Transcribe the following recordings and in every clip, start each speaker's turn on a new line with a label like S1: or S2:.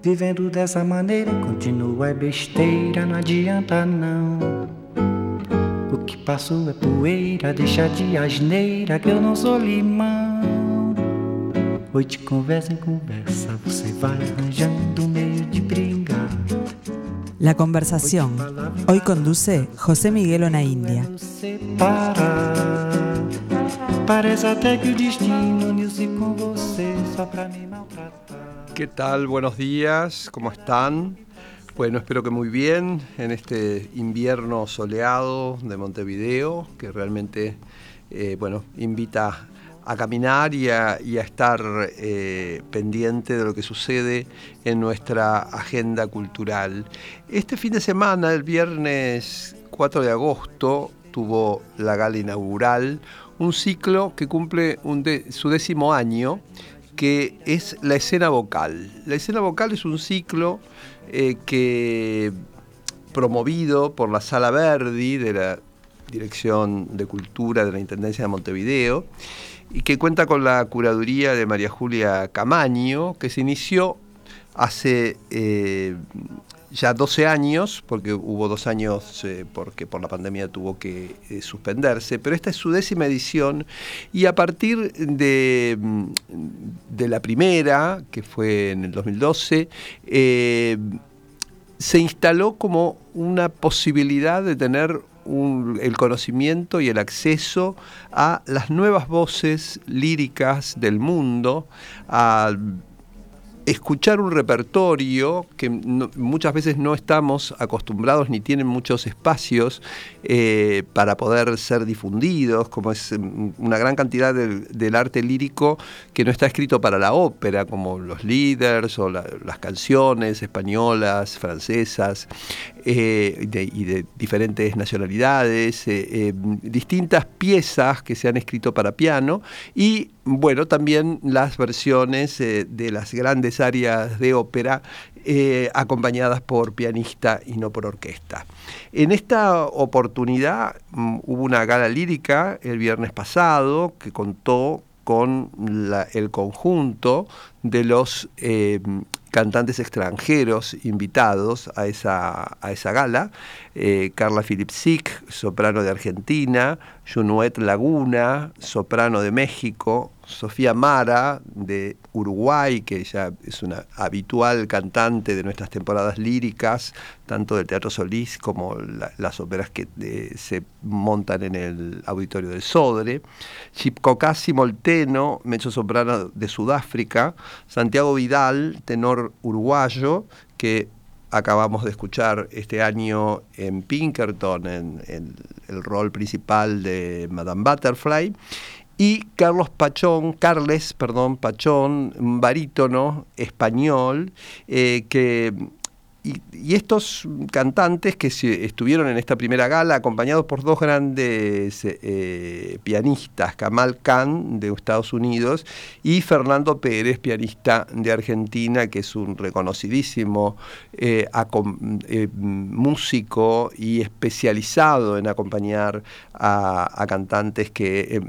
S1: Vivendo dessa maneira, continua é besteira, não adianta não. O que passou é poeira, deixa de asneira que eu não sou limão. Hoy de conversa en conversa, você vai arranjando um meio de brincar.
S2: La conversación. Hoy conduce José Miguel Onaindia.
S1: Parece até que o destino uniu-se com você só pra me maltratar.
S3: ¿Qué tal? Buenos días, ¿cómo están? Bueno, espero que muy bien en este invierno soleado de Montevideo, que realmente, eh, bueno, invita a caminar y a, estar eh, pendiente de lo que sucede en nuestra agenda cultural. Este fin de semana, el viernes 4 de agosto, tuvo la gala inaugural, un ciclo que cumple su décimo año, que es la escena vocal. La escena vocal es un ciclo eh, que promovido por la Sala Verdi de la Dirección de Cultura de la Intendencia de Montevideo y que cuenta con la curaduría de María Julia Camaño, que se inició hace eh, ya 12 años, porque hubo dos años eh, porque por la pandemia tuvo que eh, suspenderse, pero esta es su décima edición y a partir de, de la primera, que fue en el 2012, se instaló como una posibilidad de tener el conocimiento y el acceso a las nuevas voces líricas del mundo, a escuchar un repertorio que muchas veces no estamos acostumbrados ni tienen muchos espacios eh, para poder ser difundidos, como es mm, una gran cantidad del arte lírico que no está escrito para la ópera, como los líderes o las canciones españolas, francesas eh, y de diferentes nacionalidades, eh, distintas piezas que se han escrito para piano y bueno, también las versiones de las grandes áreas de ópera eh, acompañadas por pianista y no por orquesta. En esta oportunidad mm, hubo una gala lírica el viernes pasado que contó con el conjunto de los eh, cantantes extranjeros invitados a esa, a esa gala. Eh, Carla Philipsik, soprano de Argentina, Junuet Laguna, soprano de México, Sofía Mara de Uruguay, que ya es una habitual cantante de nuestras temporadas líricas, tanto del Teatro Solís como las óperas que eh, se montan en el auditorio del Sodre, Chipkokasi Molteno, mezzo soprano de Sudáfrica, Santiago Vidal, tenor uruguayo, que acabamos de escuchar este año en Pinkerton, en el rol principal de Madame Butterfly, y Carlos Pachón, Carles, perdón, Pachón, un barítono español, eh, que y, estos cantantes que estuvieron en esta primera gala, acompañados por dos grandes eh, pianistas, Kamal Khan de Estados Unidos y Fernando Pérez, pianista de Argentina, que es un reconocidísimo eh, eh, músico y especializado en acompañar a cantantes que,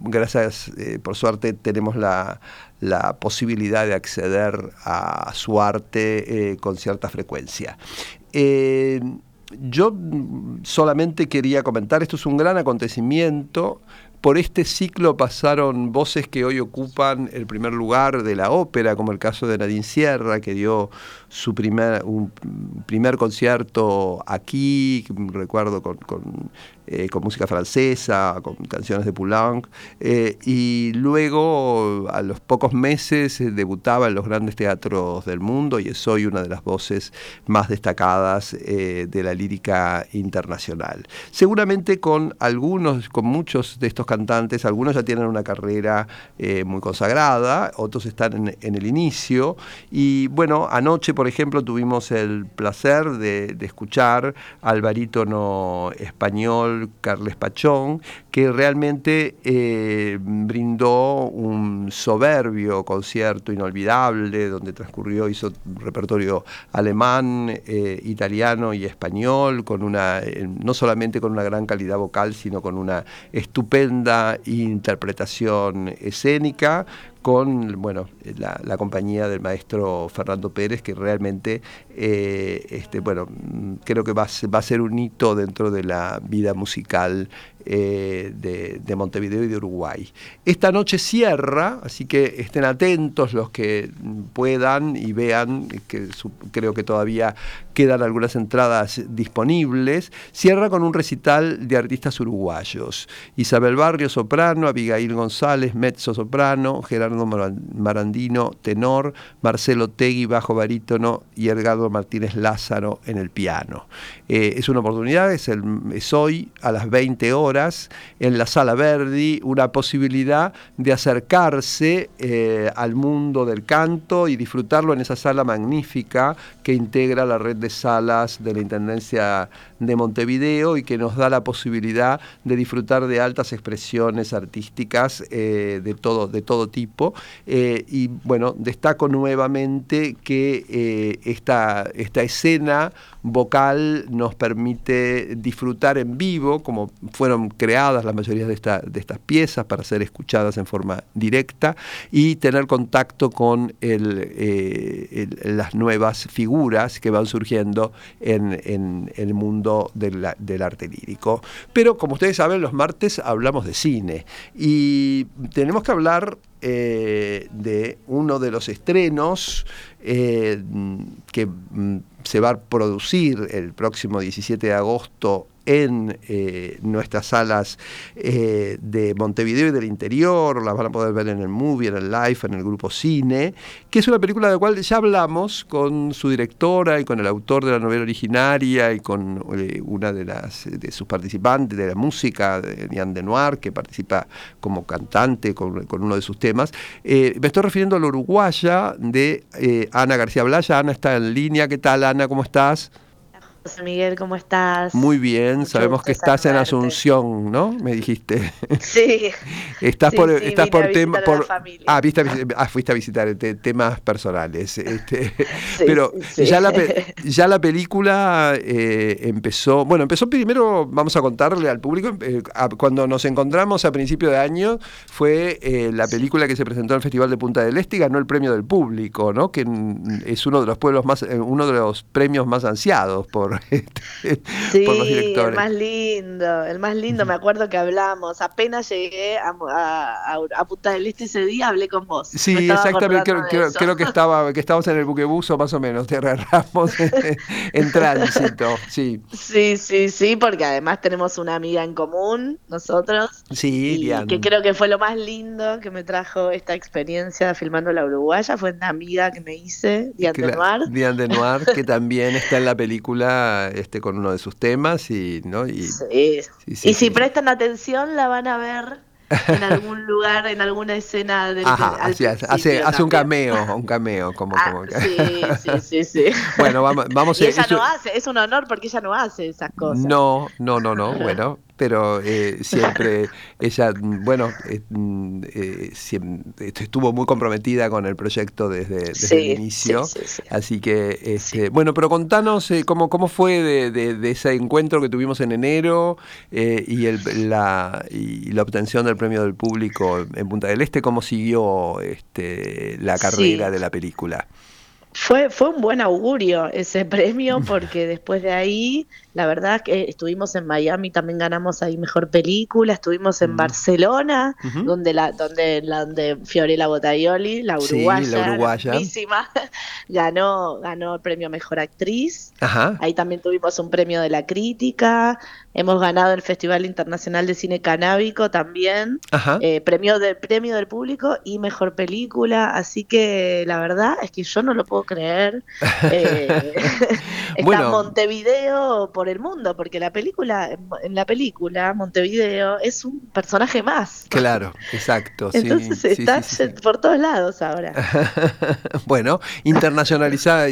S3: gracias, por suerte, tenemos la la posibilidad de acceder a su arte eh, con cierta frecuencia. Eh, yo solamente quería comentar, esto es un gran acontecimiento, por este ciclo pasaron voces que hoy ocupan el primer lugar de la ópera, como el caso de Nadine Sierra, que dio su primer, un primer concierto aquí, recuerdo con, eh, música francesa, con canciones de Poulenc, eh, y luego a los pocos meses eh, debutaba en los grandes teatros del mundo y es hoy una de las voces más destacadas de la lírica internacional. Seguramente con algunos, con muchos de estos cantantes, algunos ya tienen una carrera muy consagrada, otros están en, en el inicio, y bueno, anoche por ejemplo, tuvimos el placer de, escuchar al barítono español Carles Pachón, que realmente eh, brindó un soberbio concierto inolvidable, donde transcurrió, hizo un repertorio alemán, eh, italiano y español, con una, eh, no solamente con una gran calidad vocal, sino con una estupenda interpretación escénica, con bueno, la, compañía del maestro Fernando Pérez, que realmente eh, este, bueno, creo que va a, ser un hito dentro de la vida musical eh, de, Montevideo y de Uruguay. Esta noche cierra, así que estén atentos los que puedan y vean, que creo que todavía quedan algunas entradas disponibles. Cierra con un recital de artistas uruguayos. Isabel Barrio, soprano, Abigail González, mezzo soprano, Gerardo Marandino, tenor, Marcelo Tegui, bajo barítono y Edgardo Martínez Lázaro en el piano. Eh, es una oportunidad, es, es hoy a las 20 horas en la Sala Verdi, una posibilidad de acercarse eh, al mundo del canto y disfrutarlo en esa sala magnífica que integra la red de salas de la Intendencia de Montevideo y que nos da la posibilidad de disfrutar de altas expresiones artísticas eh, de, todo, de todo tipo. Eh, y bueno, destaco nuevamente que eh, esta, esta escena vocal nos permite disfrutar en vivo, como fueron creadas la mayoría de, de estas piezas para ser escuchadas en forma directa, y tener contacto con las nuevas figuras que van surgiendo en, en el mundo del, arte lírico. Pero como ustedes saben, los martes hablamos de cine y tenemos que hablar eh, de uno de los estrenos eh, que mm, se va a producir el próximo 17 de agosto en eh, nuestras salas eh, de Montevideo y del interior, las van a poder ver en el movie, en el live, en el grupo cine, que es una película de la cual ya hablamos con su directora y con el autor de la novela originaria y con eh, una de, las, de sus participantes de la música, de Diane Denoir, que participa como cantante con, uno de sus temas. me estoy refiriendo a la uruguaya de Ana García Blaya. Ana está en línea. ¿Qué tal, Ana? ¿Cómo estás?
S4: José Miguel, ¿cómo estás?
S3: Muy bien, sabemos que estás en Asunción, ¿no? Me dijiste.
S4: Sí.
S3: estás por, estás por tema. ah, viste, ah, fuiste a visitar temas personales. Este, pero Ya, la, ya la película eh, empezó. Bueno, empezó primero, vamos a contarle al público. Eh, cuando nos encontramos a principio de año, fue eh, la película que se presentó en el Festival de Punta del Este y ganó el premio del público, ¿no? Que es uno de los pueblos más, uno de los premios más ansiados por
S4: sí, El más lindo, el más lindo, me acuerdo que hablamos, apenas llegué a, a, Punta del Este ese día, hablé con vos.
S3: Sí, exactamente, creo, que estaba que estábamos en el buquebuso más o menos, te agarramos en, tránsito, sí.
S4: Sí, sí, sí, porque además tenemos una amiga en común, nosotros.
S3: Sí,
S4: y que creo que fue lo más lindo que me trajo esta experiencia filmando la Uruguaya, fue una amiga que me hice, Diane de Noir.
S3: Diane Noir, que también está en la película este, con uno de sus temas y, ¿no? y,
S4: y si prestan atención la van a ver en algún lugar, en alguna escena del
S3: hace, hace, un cameo, un cameo, como,
S4: ah,
S3: como
S4: sí, sí, sí, sí.
S3: Bueno, vamos, vamos
S4: y ella no hace, es un honor porque ella no hace esas cosas.
S3: No, no, no, no, bueno, pero eh, siempre ella, bueno, eh, eh, estuvo muy comprometida con el proyecto desde, el inicio, así que, este, bueno, pero contanos cómo, cómo fue de, ese encuentro que tuvimos en enero y, el, la, y la obtención del premio del público en Punta del Este, cómo siguió este, la carrera de la película.
S4: Fue, fue un buen augurio ese premio porque después de ahí, la verdad que estuvimos en Miami, también ganamos ahí mejor película, estuvimos en mm. Barcelona, donde la, donde, la, donde Fiorella Botaioli, la uruguaya, ganó, ganó el premio mejor actriz. Ahí también tuvimos un premio de la crítica, hemos ganado el Festival Internacional de Cine Canábico también, eh, premio del premio del público y mejor película, así que la verdad es que yo no lo puedo creer. Eh, está Montevideo por el mundo, porque la película, en la película, Montevideo es un personaje más.
S3: Claro, exacto.
S4: Entonces está por todos lados ahora.
S3: bueno, internacionalizada.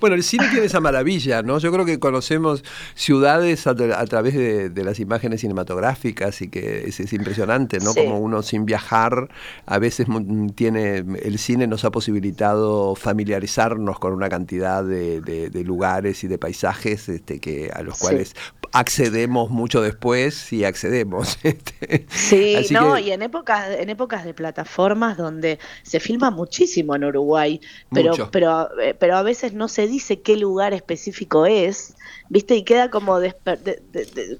S3: Bueno, el cine tiene esa maravilla, ¿no? Yo creo que conocemos ciudades a, través de, las imágenes cinematográficas y que es, impresionante, ¿no? Como uno sin viajar, a veces tiene, el cine nos ha posibilitado familiarizar amenazarnos con una cantidad de, lugares y de paisajes este, que a los cuales accedemos mucho después y accedemos.
S4: Este. Sí, no, y en épocas, en épocas de plataformas donde se filma muchísimo en Uruguay, pero, pero, eh, pero a veces no se dice qué lugar específico es, ¿viste? Y queda como,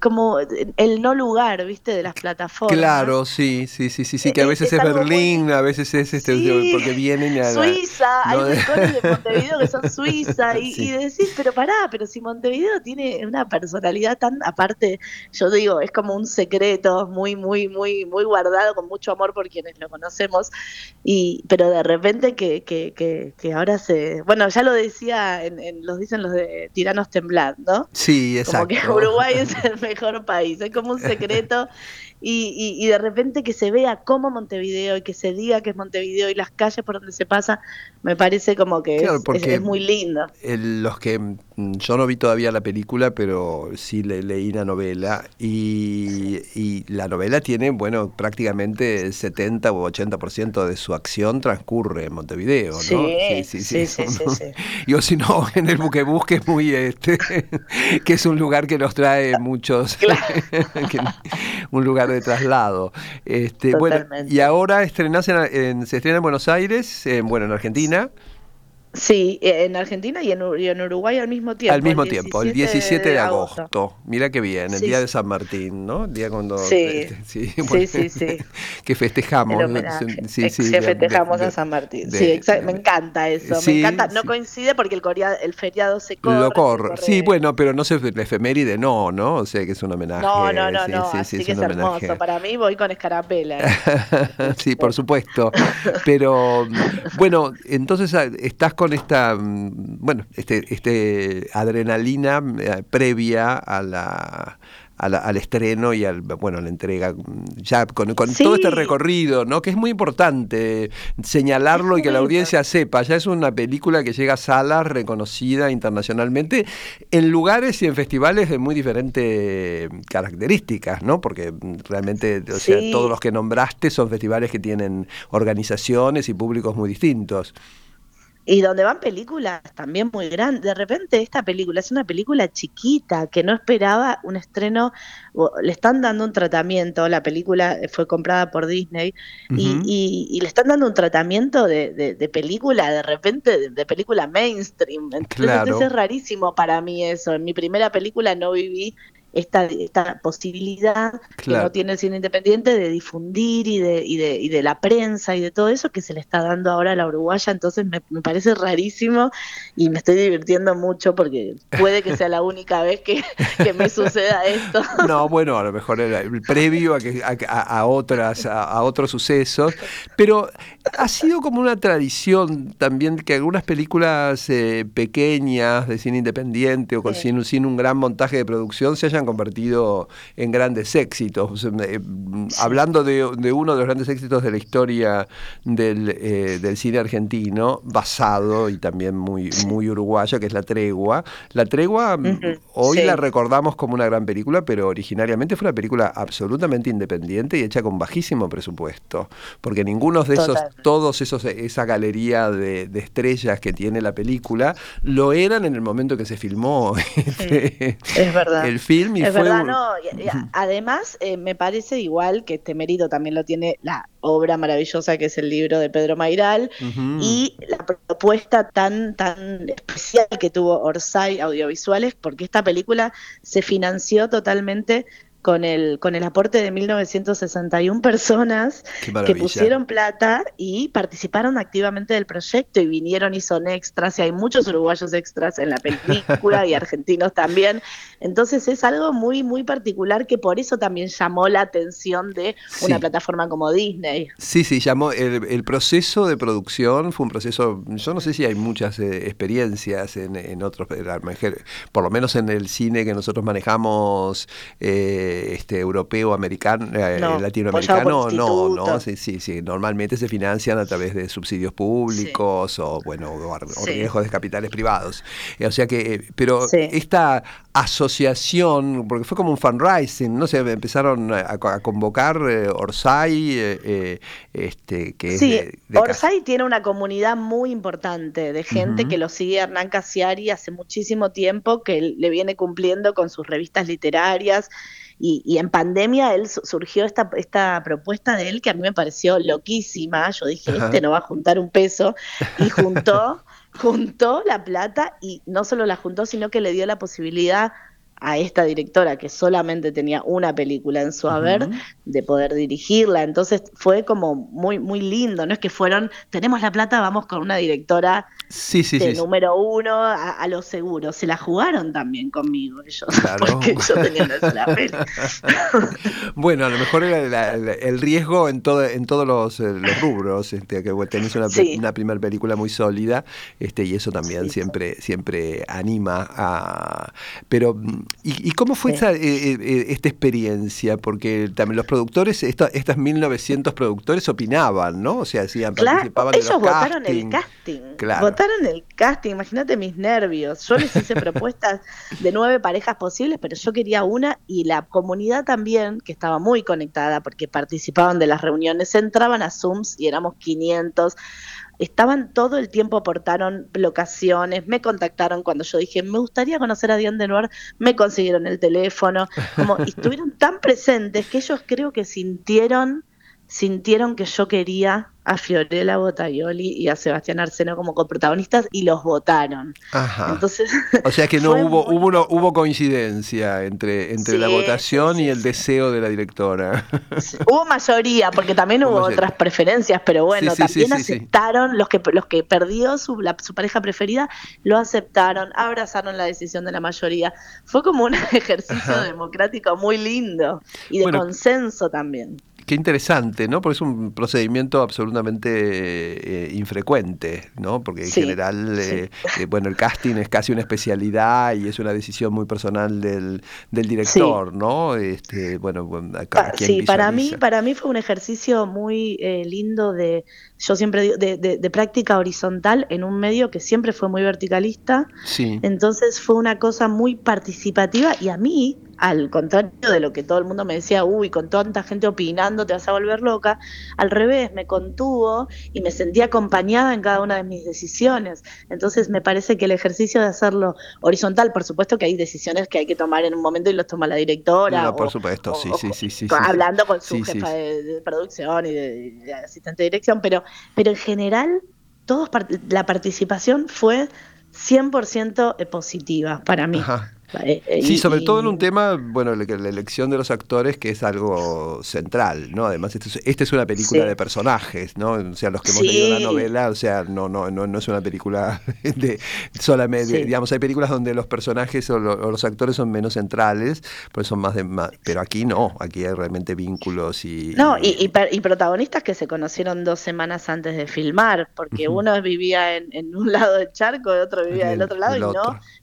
S4: como el no lugar, ¿viste? De las plataformas.
S3: Claro, sí, sí, sí, sí, sí que a veces es, Berlín, a veces es este, porque vienen a...
S4: Suiza, hay rincones de Montevideo que son Suiza, y, y decís, pero pará, pero si Montevideo tiene una personalidad tan aparte, yo digo, es como un secreto muy, muy, muy, muy guardado, con mucho amor por quienes lo conocemos, y pero de repente que, que, que, ahora se, bueno, ya lo decía, en, los dicen los de Tiranos Temblar, ¿no?
S3: Sí, exacto.
S4: Como que Uruguay es el mejor país, es como un secreto y, y, de repente que se vea como Montevideo y que se diga que es Montevideo y las calles por donde se pasa, me parece como que es, muy lindo.
S3: los que mm, yo no vi todavía la película, pero sí le, leí la novela y, y, la novela tiene, bueno, prácticamente el 70 o 80% de su acción transcurre en Montevideo, ¿no?
S4: Sí, sí, sí. sí,
S3: Yo si no, en el buque busque es muy este, que es un lugar que nos trae muchos, un lugar de traslado. Este, bueno, y ahora estrenás en, se estrena en Buenos Aires, en, bueno, en Argentina.
S4: Sí, en Argentina y en, Uruguay al mismo tiempo.
S3: Al mismo tiempo, el 17 de, agosto. Mira qué bien, el día de San Martín, ¿no? El día cuando...
S4: Sí, este, sí, sí, sí,
S3: Que festejamos.
S4: Sí, sí, que festejamos a San Martín. sí, me encanta eso. me encanta. No coincide porque el, el feriado se corre. Lo corre.
S3: Sí, bueno, pero no sé, la efeméride no, ¿no? O sea, que es un homenaje.
S4: No, no, no, no. así que es, hermoso. Para mí voy con escarapela.
S3: sí, por supuesto. Pero, bueno, entonces ah, estás con esta, mm, bueno, este, este adrenalina eh, previa a la, al, estreno y al, bueno, a la entrega, ya con, todo este recorrido, ¿no? Que es muy importante señalarlo y que la audiencia sepa. Ya es una película que llega a salas reconocida internacionalmente en lugares y en festivales de muy diferentes características, ¿no? Porque realmente, o sea, todos los que nombraste son festivales que tienen organizaciones y públicos muy distintos
S4: y donde van películas también muy grandes. De repente esta película es una película chiquita que no esperaba un estreno, le están dando un tratamiento, la película fue comprada por Disney y, le están dando un tratamiento de, película, de repente, de, película mainstream. Entonces es rarísimo para mí eso. En mi primera película no viví esta, esta posibilidad que no tiene el cine independiente de difundir y de, y, de, y de la prensa y de todo eso que se le está dando ahora a la uruguaya, entonces me, parece rarísimo y me estoy divirtiendo mucho porque puede que sea la única vez que, me suceda esto.
S3: No, bueno, a lo mejor era el previo a, que, a, otras, a, otros sucesos, pero ha sido como una tradición también que algunas películas eh, pequeñas de cine independiente o con sin, sin un gran montaje de producción se hayan convertido en grandes éxitos. Eh, hablando de, uno de los grandes éxitos de la historia del, eh, cine argentino, basado y también muy, muy uruguayo, que es La Tregua. La Tregua mm, hoy la recordamos como una gran película, pero originariamente fue una película absolutamente independiente y hecha con bajísimo presupuesto, porque ninguno de esos, todos esos, esa galería de, estrellas que tiene la película, lo eran en el momento que se filmó
S4: es verdad.
S3: el film
S4: es verdad, no. además, eh, me parece igual que este mérito también lo tiene la obra maravillosa que es el libro de Pedro Mairal y la propuesta tan, tan especial que tuvo Orsay Audiovisuales, porque esta película se financió totalmente con el, con el aporte de 1961 personas que pusieron plata y participaron activamente del proyecto y vinieron y son extras, y hay muchos uruguayos extras en la película y argentinos también. Entonces es algo muy, muy particular que por eso también llamó la atención de una plataforma como Disney.
S3: Sí, sí, llamó el, proceso de producción fue un proceso, yo no sé si hay muchas eh, experiencias en, en otros, por lo menos en el cine que nosotros manejamos. Eh, este, europeo, americano, eh, latinoamericano, no, no, sí, sí, sí, normalmente se financian a través de subsidios públicos o, bueno, o, riesgos de capitales privados. Eh, o sea que, pero esta asociación, porque fue como un fundraising, no sé, empezaron a, convocar eh, Orsay, eh, eh, este, que
S4: sí, Orsay tiene una comunidad muy importante de gente que lo sigue Hernán Casiari hace muchísimo tiempo, que le viene cumpliendo con sus revistas literarias. Y, en pandemia él surgió esta, esta propuesta de él que a mí me pareció loquísima. Yo dije, este no va a juntar un peso. Y juntó juntó la plata y no solo la juntó, sino que le dio la posibilidad a esta directora que solamente tenía una película en su haber de poder dirigirla. Entonces fue como muy muy lindo, no es que fueron, tenemos la plata, vamos con una directora
S3: sí, sí,
S4: de número uno a, lo seguro. Se la jugaron también conmigo ellos, porque yo tenía la peli.
S3: bueno, a lo mejor era el riesgo en todo, en todos los, eh, rubros, este, que tenés una, una primera película muy sólida, este, y eso también siempre, siempre anima a. Pero mm, ¿Y, cómo fue esa, eh, eh, eh, esta experiencia? Porque también los productores, estas 1900 productores opinaban, ¿no? O sea, hacían, participaban
S4: ellos votaron el casting. Votaron el casting, imagínate mis nervios. Yo les hice propuestas de nueve parejas posibles, pero yo quería una y la comunidad también, que estaba muy conectada porque participaban de las reuniones, entraban a Zooms y éramos 500 estaban todo el tiempo, aportaron locaciones, me contactaron cuando yo dije, me gustaría conocer a Diane Noir, me consiguieron el teléfono, como estuvieron tan presentes que ellos creo que sintieron, sintieron que yo quería a Fiorella Botaioli y a Sebastián Arseno como coprotagonistas y los votaron. Entonces,
S3: o sea que no hubo hubo, hubo coincidencia entre, entre la votación y el deseo de la directora.
S4: Hubo mayoría, porque también hubo, otras preferencias, pero bueno, también aceptaron, los que los que perdió su, su pareja preferida, lo aceptaron, abrazaron la decisión de la mayoría. Fue como un ejercicio democrático muy lindo y de consenso también.
S3: Qué interesante, ¿no? Porque es un procedimiento absolutamente eh, infrecuente, ¿no? Porque en general, eh, eh, bueno, el casting es casi una especialidad y es una decisión muy personal del, del director, ¿no? Este, bueno,
S4: acá, sí, para mí, para mí fue un ejercicio muy lindo de, yo siempre digo, de, de, práctica horizontal en un medio que siempre fue muy verticalista.
S3: Sí.
S4: Entonces fue una cosa muy participativa y a mí al contrario de lo que todo el mundo me decía, uy, con tanta gente opinando te vas a volver loca, al revés, me contuvo y me sentí acompañada en cada una de mis decisiones. Entonces me parece que el ejercicio de hacerlo horizontal, por supuesto que hay decisiones que hay que tomar en un momento y los toma la directora.
S3: No, por supuesto, sí, sí, sí, sí,
S4: Hablando con su jefa de, producción y de, asistente de dirección, pero, pero en general todos la participación fue 100% positiva para mí.
S3: Eh, sí, sobre todo en un tema, bueno, la, elección de los actores, que es algo central, ¿no? Además, esta es, este es una película de personajes, ¿no? O sea, los que hemos leído la novela, o sea, no, no, no, no es una película de solamente, digamos, hay películas donde los personajes o, los actores son menos centrales, pues son más de más, pero aquí no, aquí hay realmente vínculos y...
S4: No, y, y, protagonistas que se conocieron dos semanas antes de filmar, porque uno vivía en, un lado del charco, y otro vivía del otro lado, y no,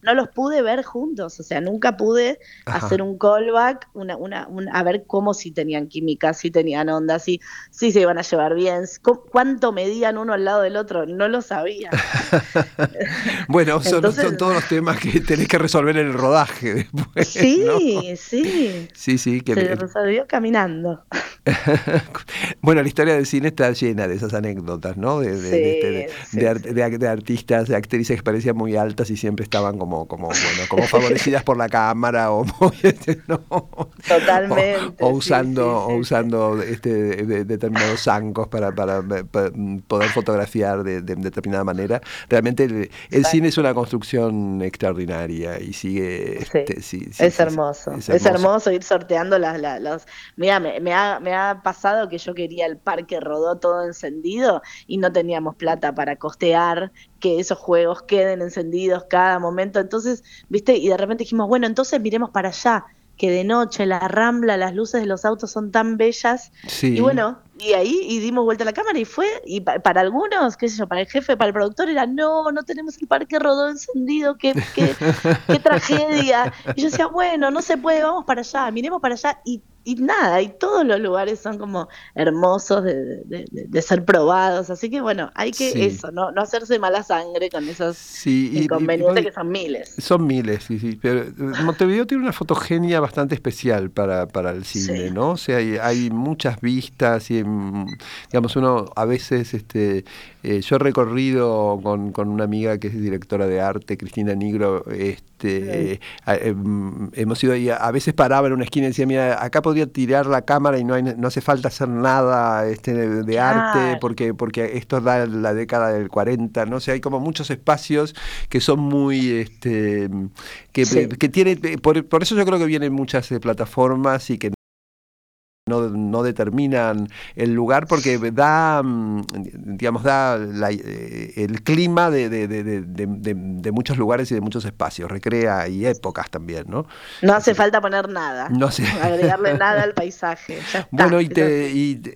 S4: no los pude ver juntos o sea, nunca pude hacer un callback, una, una, a ver cómo si tenían química, si tenían onda, si, si se iban a llevar bien, cuánto medían uno al lado del otro, no lo sabía.
S3: bueno, son, todos los temas que tenés que resolver en el rodaje después.
S4: Sí, sí.
S3: Sí, sí.
S4: Que se resolvió caminando.
S3: bueno, la historia del cine está llena de esas anécdotas, ¿no? De, de, de, artistas, de actrices que parecían muy altas y siempre estaban como, como, bueno, como favorecidas por la cámara o
S4: Totalmente.
S3: O, usando, o usando este, determinados zancos para, para, poder fotografiar de, determinada manera. Realmente el, cine es una construcción extraordinaria y sigue... Este,
S4: es, hermoso. es, hermoso. ir sorteando las... las, Mira, me, me, ha, me ha pasado que yo quería el parque rodó todo encendido y no teníamos plata para costear que esos juegos queden encendidos cada momento. Entonces, viste, y de repente dijimos, bueno, entonces miremos para allá, que de noche la rambla, las luces de los autos son tan bellas. Y bueno, y ahí y dimos vuelta a la cámara y fue, y para algunos, qué sé yo, para el jefe, para el productor era, no, no tenemos el parque rodó encendido, qué, qué, qué tragedia. Y yo decía, bueno, no se puede, vamos para allá, miremos para allá. Y y nada, y todos los lugares son como hermosos de, ser probados, así que bueno, hay que eso, no, no hacerse mala sangre con esos inconvenientes que son miles.
S3: Son miles, sí, sí, pero eh, Montevideo tiene una fotogenia bastante especial para, para el cine, ¿no? O sea, hay, hay, muchas vistas y, digamos, uno a veces, este, eh, yo he recorrido con, con una amiga que es directora de arte, Cristina Nigro, este, em, hemos ido ahí, a veces paraba en una esquina y decía, mira, acá podría tirar la cámara y no, hay, no hace falta hacer nada este, de arte porque, porque esto da la década del 40, ¿no? sé hay como muchos espacios que son muy, este, que, que tiene, por, por, eso yo creo que vienen muchas eh, plataformas y que no, determinan el lugar porque da, mm, digamos, da eh, el clima de, de, muchos lugares y de muchos espacios, recrea y épocas también, ¿no?
S4: No hace falta poner nada, no agregarle nada al paisaje.
S3: bueno, y,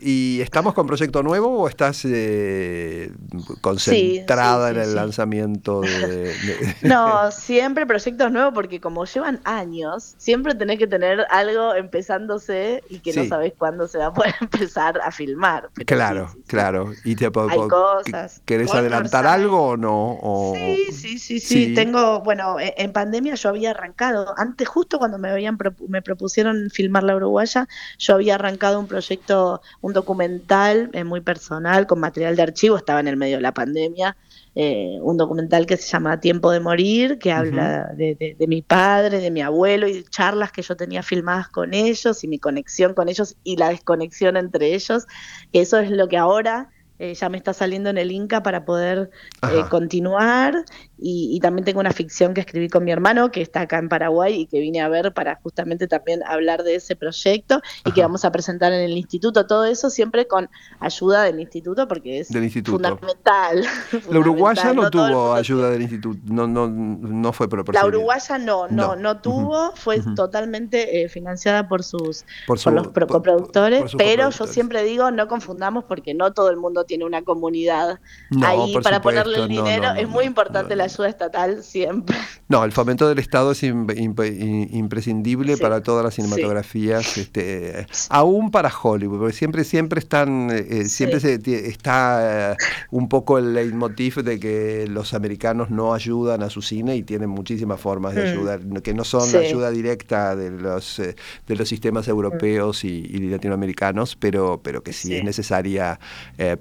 S3: y, estamos con proyecto nuevo o estás eh, concentrada en el lanzamiento de,
S4: No, siempre proyectos nuevos porque como llevan años, siempre tenés que tener algo empezándose y que no sabes cuándo se va a poder empezar a filmar.
S3: claro, claro. ¿Y te Hay cosas. ¿Querés adelantar algo o no?
S4: Sí, sí, sí, sí, Tengo, bueno, e, en pandemia yo había arrancado, antes justo cuando me habían me propusieron filmar la Uruguaya, yo había arrancado un proyecto, un documental eh, muy personal con material de archivo, estaba en el medio de la pandemia eh, un documental que se llama Tiempo de Morir, que habla de, mi padre, de mi abuelo y charlas que yo tenía filmadas con ellos y mi conexión con ellos y la desconexión entre ellos. Eso es lo que ahora eh, ya me está saliendo en el Inca para poder eh, continuar. Y, también tengo una ficción que escribí con mi hermano que está acá en Paraguay y que vine a ver para justamente también hablar de ese proyecto y que vamos a presentar en el instituto. Todo eso siempre con ayuda del instituto porque es fundamental.
S3: La uruguaya no, tuvo ayuda del instituto, no, no, no fue
S4: La uruguaya no, no, no, tuvo, fue totalmente eh, financiada por sus por, los coproductores, pero yo siempre digo no confundamos porque no todo el mundo tiene una comunidad ahí para ponerle el dinero. es muy importante la ayuda estatal siempre.
S3: No, el fomento del Estado es imprescindible para todas las cinematografías, este, aún para Hollywood, porque siempre, siempre están, eh, siempre se, está eh, un poco el leitmotiv de que los americanos no ayudan a su cine y tienen muchísimas formas de mm. ayudar, que no son la ayuda directa de los eh, de los sistemas europeos y, latinoamericanos, pero, pero que sí, es necesaria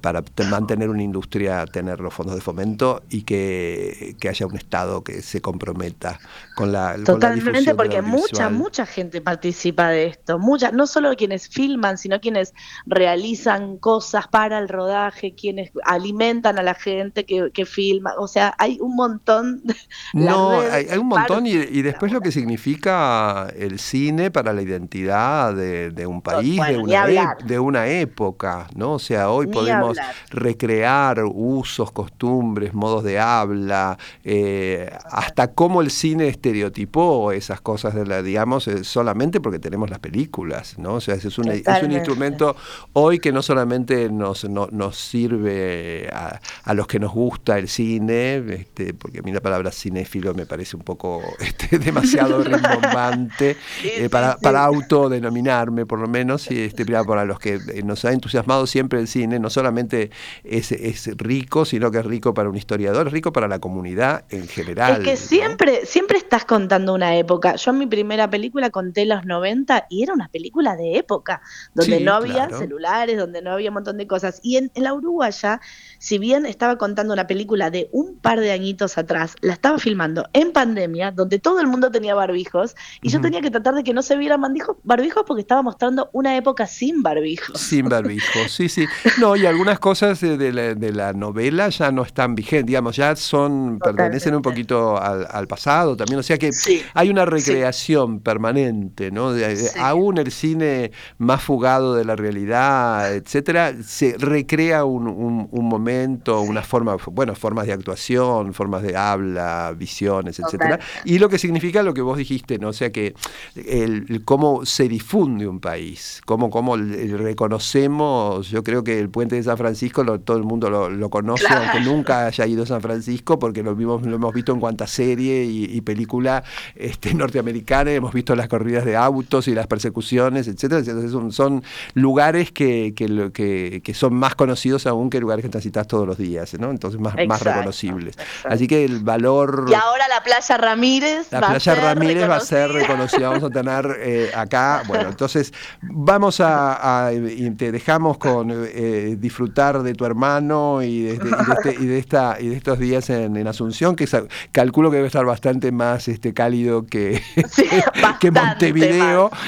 S3: para mantener una industria, tener los fondos de fomento y que que, haya un Estado que se comprometa con la
S4: Totalmente, porque mucha, mucha gente participa de esto. Mucha, no solo quienes filman, sino quienes realizan cosas para el rodaje, quienes alimentan a la gente que, filma. O sea, hay un montón.
S3: no, hay, un montón y, después lo que significa el cine para la identidad de, un país, de, una de una época, ¿no? O sea, hoy podemos recrear usos, costumbres, modos de habla, eh, hasta cómo el cine estereotipó esas cosas, de la, digamos, eh, solamente porque tenemos las películas, ¿no? O sea, es un, es un instrumento hoy que no solamente nos, nos sirve a, los que nos gusta el cine, este, porque a mí la palabra cinéfilo me parece un poco este, demasiado rimbombante eh, para, para autodenominarme, por lo menos, y este, para los que nos ha entusiasmado siempre el cine, no solamente es, es rico, sino que es rico para un historiador, es rico para la comunidad en general.
S4: Es que siempre, siempre estás contando una época. Yo en mi primera película conté los 90 y era una película de época, donde no había celulares, donde no había un montón de cosas. Y en, la Uruguaya, si bien estaba contando una película de un par de añitos atrás, la estaba filmando en pandemia, donde todo el mundo tenía barbijos, y yo tenía que tratar de que no se vieran barbijos porque estaba mostrando una época sin barbijos.
S3: Sin barbijos, sí, sí. No, y algunas cosas de, la, de la novela ya no están vigentes, digamos, ya son pertenecen un poquito al, pasado también, o sea que hay una recreación permanente, ¿no? Aún el cine más fugado de la realidad, etcétera, se recrea un, momento, una forma, bueno, formas de actuación, formas de habla, visiones, etcétera, y lo que significa lo que vos dijiste, ¿no? O sea que el, cómo se difunde un país, cómo, cómo reconocemos, yo creo que el puente de San Francisco Francisco todo el mundo lo, conoce, aunque nunca haya ido a San Francisco, porque lo, vimos, lo hemos visto en cuanta serie y, película este, norteamericana, hemos visto las corridas de autos y las persecuciones, etcétera. Entonces son, lugares que, que, son más conocidos aún que lugares que transitas todos los días, ¿no? Entonces más, más reconocibles. Así que el valor...
S4: Y ahora la Playa Ramírez.
S3: La Playa Ramírez va a ser reconocida, vamos a tener eh, acá, bueno, entonces vamos a, y te dejamos con eh, disfrutar de tu hermano y de, este, esta y de estos días en, Asunción, que calculo que debe estar bastante más este cálido que, que Montevideo.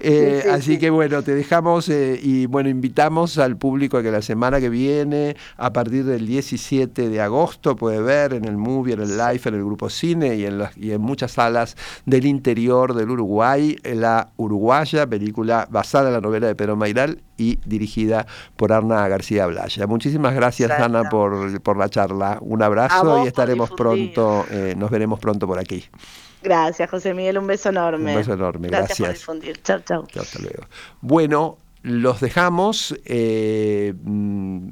S3: Eh, así que bueno, te dejamos y bueno, invitamos al público a que la semana que viene, a partir del 17 de agosto, puede ver en el movie, en el live, en el grupo cine y en, y en muchas salas del interior del Uruguay, la Uruguaya, película basada en la novela de Pedro Mairal y dirigida por Arna García Blaya. Muchísimas gracias, Ana, por, por, la charla. Un abrazo y estaremos pronto, eh, nos veremos pronto por aquí.
S4: Gracias, José Miguel, un beso enorme.
S3: Un beso enorme, gracias.
S4: Gracias por difundir. Chao, chao.
S3: Hasta luego. Bueno, los dejamos. Eh, mm,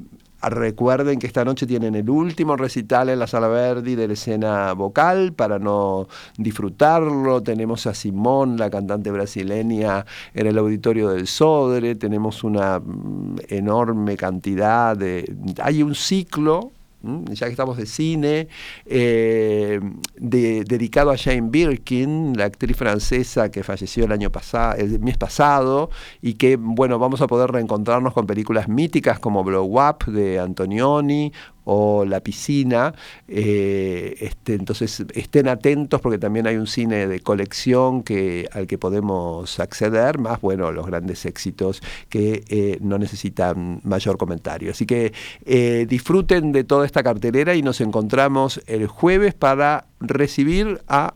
S3: Recuerden que esta noche tienen el último recital en la Sala Verdi de la escena vocal para no disfrutarlo. Tenemos a Simón, la cantante brasileña, en el auditorio del Sodre. Tenemos una mm, enorme cantidad de... Hay un ciclo ya que estamos de cine, eh, dedicado a Jane Birkin, la actriz francesa que falleció el año pasado, el mes pasado, y que bueno, vamos a poder reencontrarnos con películas míticas como Blow Up de Antonioni o la piscina. Eh, este, entonces estén atentos porque también hay un cine de colección que, al que podemos acceder, más bueno, los grandes éxitos que eh, no necesitan mayor comentario. Así que eh, disfruten de toda esta cartelera y nos encontramos el jueves para recibir a